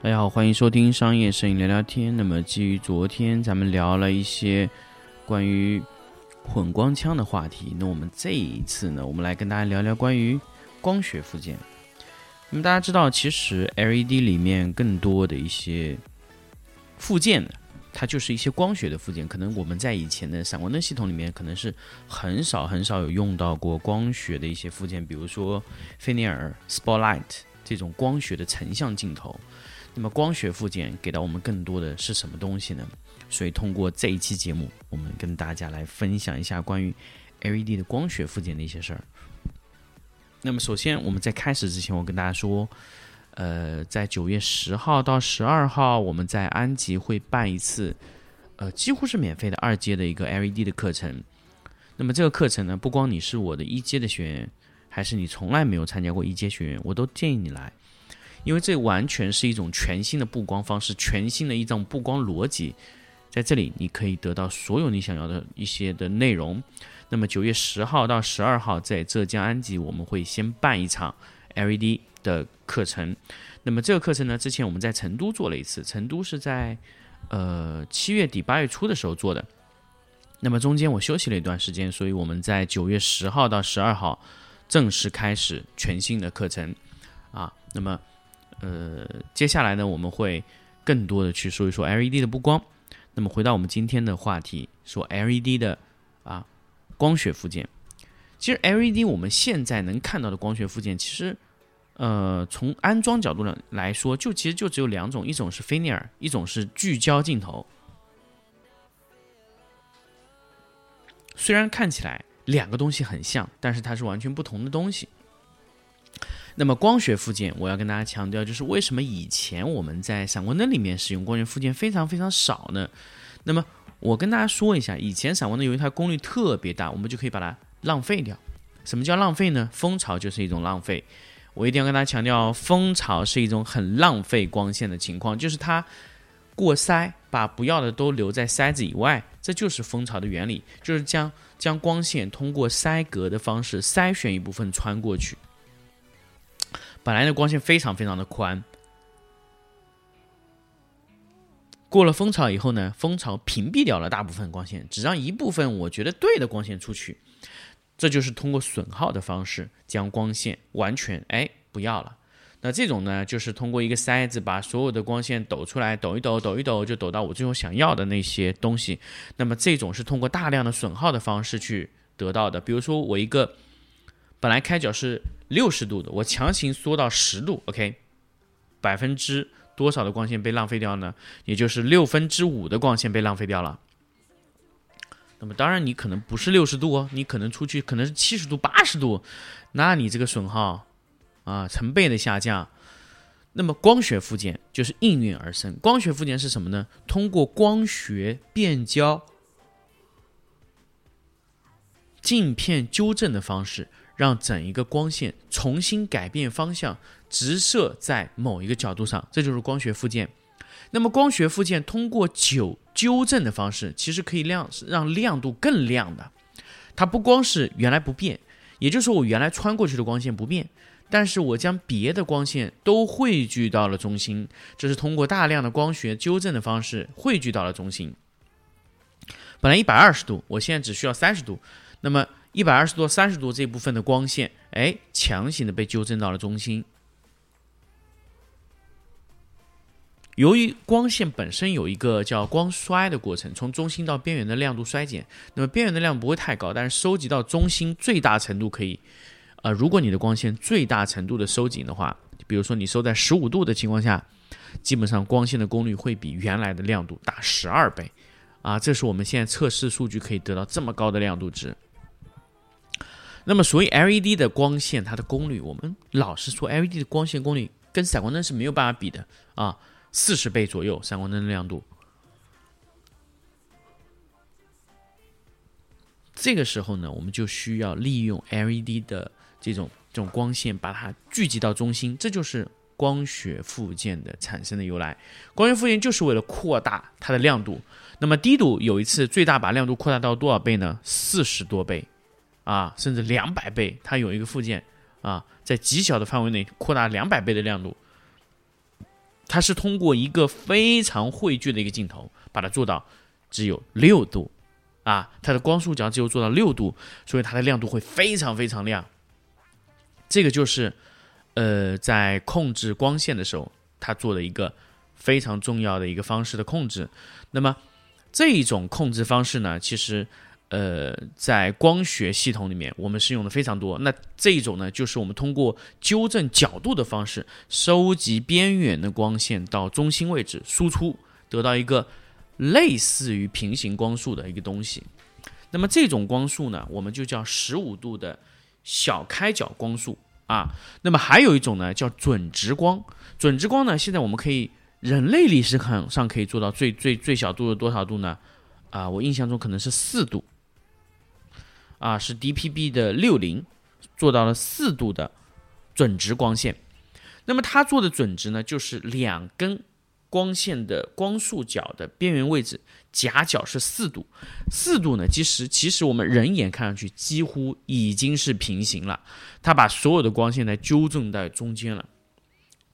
大家好，欢迎收听商业摄影聊聊天。那么，基于昨天咱们聊了一些关于混光枪的话题，那我们这一次呢，我们来跟大家聊聊关于光学附件。那么大家知道，其实 LED 里面更多的一些附件呢，它就是一些光学的附件。可能我们在以前的闪光灯系统里面，可能是很少很少有用到过光学的一些附件，比如说菲涅尔 Spotlight 这种光学的成像镜头。那么光学附件给到我们更多的是什么东西呢？所以通过这一期节目，我们跟大家来分享一下关于 LED 的光学附件的一些事儿。那么首先我们在开始之前，我跟大家说，呃，在九月十号到十二号，我们在安吉会办一次，呃，几乎是免费的二阶的一个 LED 的课程。那么这个课程呢，不光你是我的一阶的学员，还是你从来没有参加过一阶学员，我都建议你来。因为这完全是一种全新的布光方式，全新的一种布光逻辑，在这里你可以得到所有你想要的一些的内容。那么九月十号到十二号在浙江安吉，我们会先办一场 LED 的课程。那么这个课程呢，之前我们在成都做了一次，成都是在呃七月底八月初的时候做的。那么中间我休息了一段时间，所以我们在九月十号到十二号正式开始全新的课程啊。那么呃，接下来呢，我们会更多的去说一说 LED 的布光。那么回到我们今天的话题，说 LED 的啊光学附件。其实 LED 我们现在能看到的光学附件，其实呃从安装角度上来说，就其实就只有两种，一种是菲涅尔，一种是聚焦镜头。虽然看起来两个东西很像，但是它是完全不同的东西。那么光学附件，我要跟大家强调，就是为什么以前我们在闪光灯里面使用光学附件非常非常少呢？那么我跟大家说一下，以前闪光灯由于它功率特别大，我们就可以把它浪费掉。什么叫浪费呢？蜂巢就是一种浪费。我一定要跟大家强调，蜂巢是一种很浪费光线的情况，就是它过筛，把不要的都留在筛子以外，这就是蜂巢的原理，就是将将光线通过筛格的方式筛选一部分穿过去。本来的光线非常非常的宽，过了蜂巢以后呢，蜂巢屏蔽掉了大部分光线，只让一部分我觉得对的光线出去。这就是通过损耗的方式将光线完全哎不要了。那这种呢，就是通过一个筛子把所有的光线抖出来，抖一抖，抖一抖，就抖到我最后想要的那些东西。那么这种是通过大量的损耗的方式去得到的。比如说我一个本来开角是六十度的，我强行缩到十度，OK，百分之多少的光线被浪费掉呢？也就是六分之五的光线被浪费掉了。那么当然你可能不是六十度哦，你可能出去可能是七十度、八十度，那你这个损耗啊成倍的下降。那么光学附件就是应运而生。光学附件是什么呢？通过光学变焦、镜片纠正的方式，让整一个光线重新改变方向，直射在某一个角度上，这就是光学附件。那么光学附件通过九纠正的方式，其实可以亮让亮度更亮的。它不光是原来不变，也就是说我原来穿过去的光线不变，但是我将别的光线都汇聚到了中心，这是通过大量的光学纠正的方式汇聚到了中心。本来一百二十度，我现在只需要三十度，那么一百二十度、三十度这部分的光线，哎，强行的被纠正到了中心。由于光线本身有一个叫光衰的过程，从中心到边缘的亮度衰减，那么边缘的亮不会太高，但是收集到中心最大程度可以，呃，如果你的光线最大程度的收紧的话，比如说你收在十五度的情况下，基本上光线的功率会比原来的亮度大十二倍，啊，这是我们现在测试数据可以得到这么高的亮度值。那么，所以 LED 的光线它的功率，我们老实说，LED 的光线功率跟闪光灯是没有办法比的啊，四十倍左右，闪光灯的亮度。这个时候呢，我们就需要利用 LED 的这种这种光线，把它聚集到中心，这就是光学附件的产生的由来。光学附件就是为了扩大它的亮度。那么低度有一次最大把亮度扩大到多少倍呢？四十多倍，啊，甚至两百倍。它有一个附件啊，在极小的范围内扩大两百倍的亮度。它是通过一个非常汇聚的一个镜头，把它做到只有六度。啊，它的光束角只有做到六度，所以它的亮度会非常非常亮。这个就是，呃，在控制光线的时候，它做的一个非常重要的一个方式的控制。那么这一种控制方式呢，其实，呃，在光学系统里面，我们是用的非常多。那这一种呢，就是我们通过纠正角度的方式，收集边缘的光线到中心位置输出，得到一个。类似于平行光束的一个东西，那么这种光束呢，我们就叫十五度的小开角光束啊。那么还有一种呢，叫准直光。准直光呢，现在我们可以人类历史上上可以做到最最最小度的多少度呢？啊，我印象中可能是四度啊，是 DPB 的六零做到了四度的准直光线。那么它做的准直呢，就是两根。光线的光束角的边缘位置夹角是四度，四度呢，其实其实我们人眼看上去几乎已经是平行了。它把所有的光线呢纠正在中间了，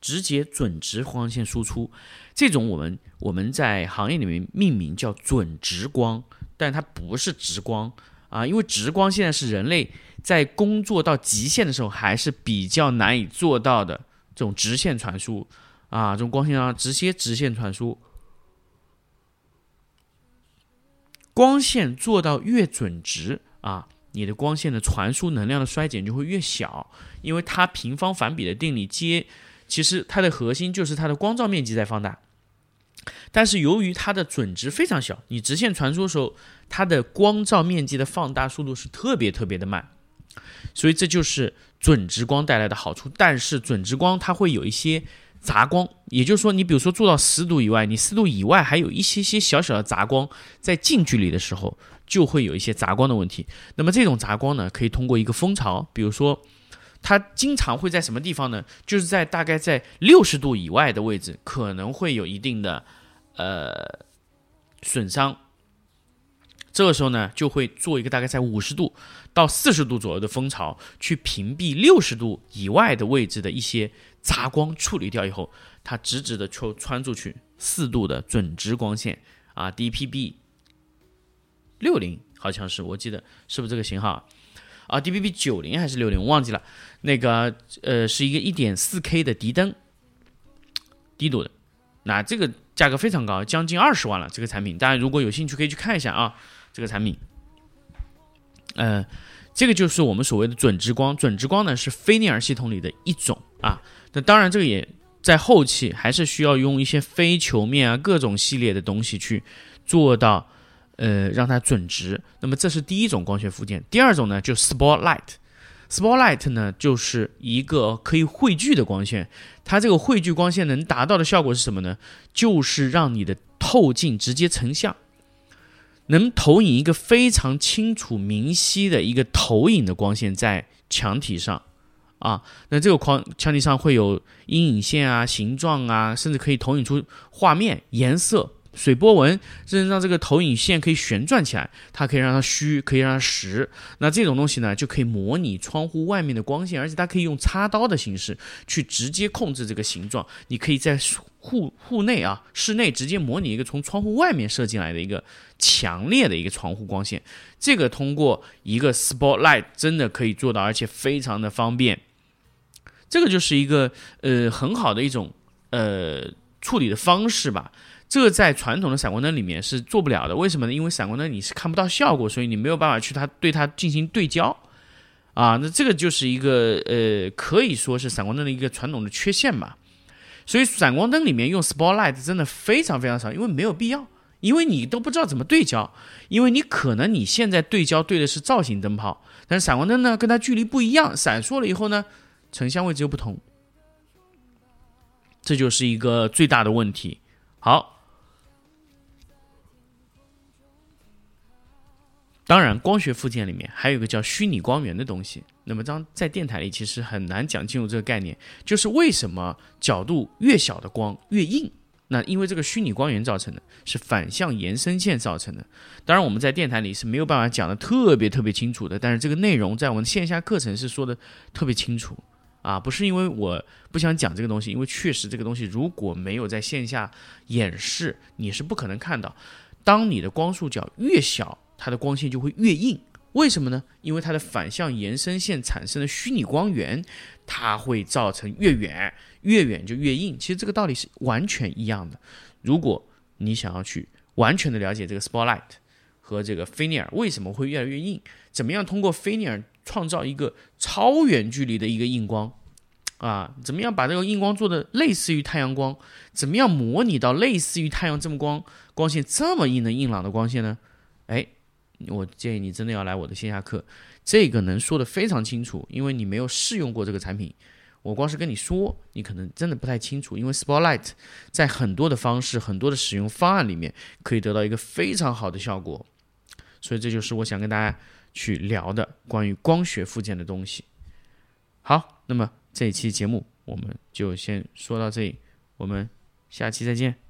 直接准直光线输出。这种我们我们在行业里面命名叫准直光，但它不是直光啊，因为直光现在是人类在工作到极限的时候还是比较难以做到的这种直线传输。啊，这种光线啊，直接直线传输，光线做到越准直啊，你的光线的传输能量的衰减就会越小，因为它平方反比的定理接，其实它的核心就是它的光照面积在放大，但是由于它的准值非常小，你直线传输的时候，它的光照面积的放大速度是特别特别的慢，所以这就是准直光带来的好处。但是准直光它会有一些。杂光，也就是说，你比如说做到十度以外，你四度以外还有一些些小小的杂光，在近距离的时候就会有一些杂光的问题。那么这种杂光呢，可以通过一个蜂巢，比如说它经常会在什么地方呢？就是在大概在六十度以外的位置，可能会有一定的呃损伤。这个时候呢，就会做一个大概在五十度到四十度左右的蜂巢，去屏蔽六十度以外的位置的一些杂光，处理掉以后，它直直的穿穿出去四度的准直光线啊，DPB 六零好像是，我记得是不是这个型号啊，D B B 九零还是六零，忘记了。那个呃，是一个一点四 K 的迪灯，低度的，那这个价格非常高，将近二十万了。这个产品，大家如果有兴趣可以去看一下啊。这个产品，呃，这个就是我们所谓的准直光。准直光呢是菲涅尔系统里的一种啊。那当然，这个也在后期还是需要用一些非球面啊各种系列的东西去做到，呃，让它准直。那么这是第一种光学附件。第二种呢，就 spotlight。spotlight 呢就是一个可以汇聚的光线。它这个汇聚光线能达到的效果是什么呢？就是让你的透镜直接成像。能投影一个非常清楚明晰的一个投影的光线在墙体上，啊，那这个框墙体上会有阴影线啊、形状啊，甚至可以投影出画面、颜色、水波纹，甚至让这个投影线可以旋转起来，它可以让它虚，可以让它实。那这种东西呢，就可以模拟窗户外面的光线，而且它可以用插刀的形式去直接控制这个形状。你可以在户户内啊，室内直接模拟一个从窗户外面射进来的一个。强烈的一个窗户光线，这个通过一个 spotlight 真的可以做到，而且非常的方便。这个就是一个呃很好的一种呃处理的方式吧。这个在传统的闪光灯里面是做不了的，为什么呢？因为闪光灯你是看不到效果，所以你没有办法去它对它进行对焦啊。那这个就是一个呃可以说是闪光灯的一个传统的缺陷吧。所以闪光灯里面用 spotlight 真的非常非常少，因为没有必要。因为你都不知道怎么对焦，因为你可能你现在对焦对的是造型灯泡，但是闪光灯呢，跟它距离不一样，闪烁了以后呢，成像位置又不同，这就是一个最大的问题。好，当然，光学附件里面还有一个叫虚拟光源的东西。那么，当在电台里其实很难讲清楚这个概念，就是为什么角度越小的光越硬？那因为这个虚拟光源造成的，是反向延伸线造成的。当然，我们在电台里是没有办法讲的特别特别清楚的，但是这个内容在我们线下课程是说的特别清楚啊，不是因为我不想讲这个东西，因为确实这个东西如果没有在线下演示，你是不可能看到。当你的光束角越小，它的光线就会越硬。为什么呢？因为它的反向延伸线产生的虚拟光源，它会造成越远越远就越硬。其实这个道理是完全一样的。如果你想要去完全的了解这个 spotlight 和这个菲涅尔为什么会越来越硬，怎么样通过菲涅尔创造一个超远距离的一个硬光啊？怎么样把这个硬光做的类似于太阳光？怎么样模拟到类似于太阳这么光光线这么硬的硬朗的光线呢？哎。我建议你真的要来我的线下课，这个能说的非常清楚，因为你没有试用过这个产品。我光是跟你说，你可能真的不太清楚，因为 Spotlight 在很多的方式、很多的使用方案里面可以得到一个非常好的效果。所以这就是我想跟大家去聊的关于光学附件的东西。好，那么这一期节目我们就先说到这里，我们下期再见。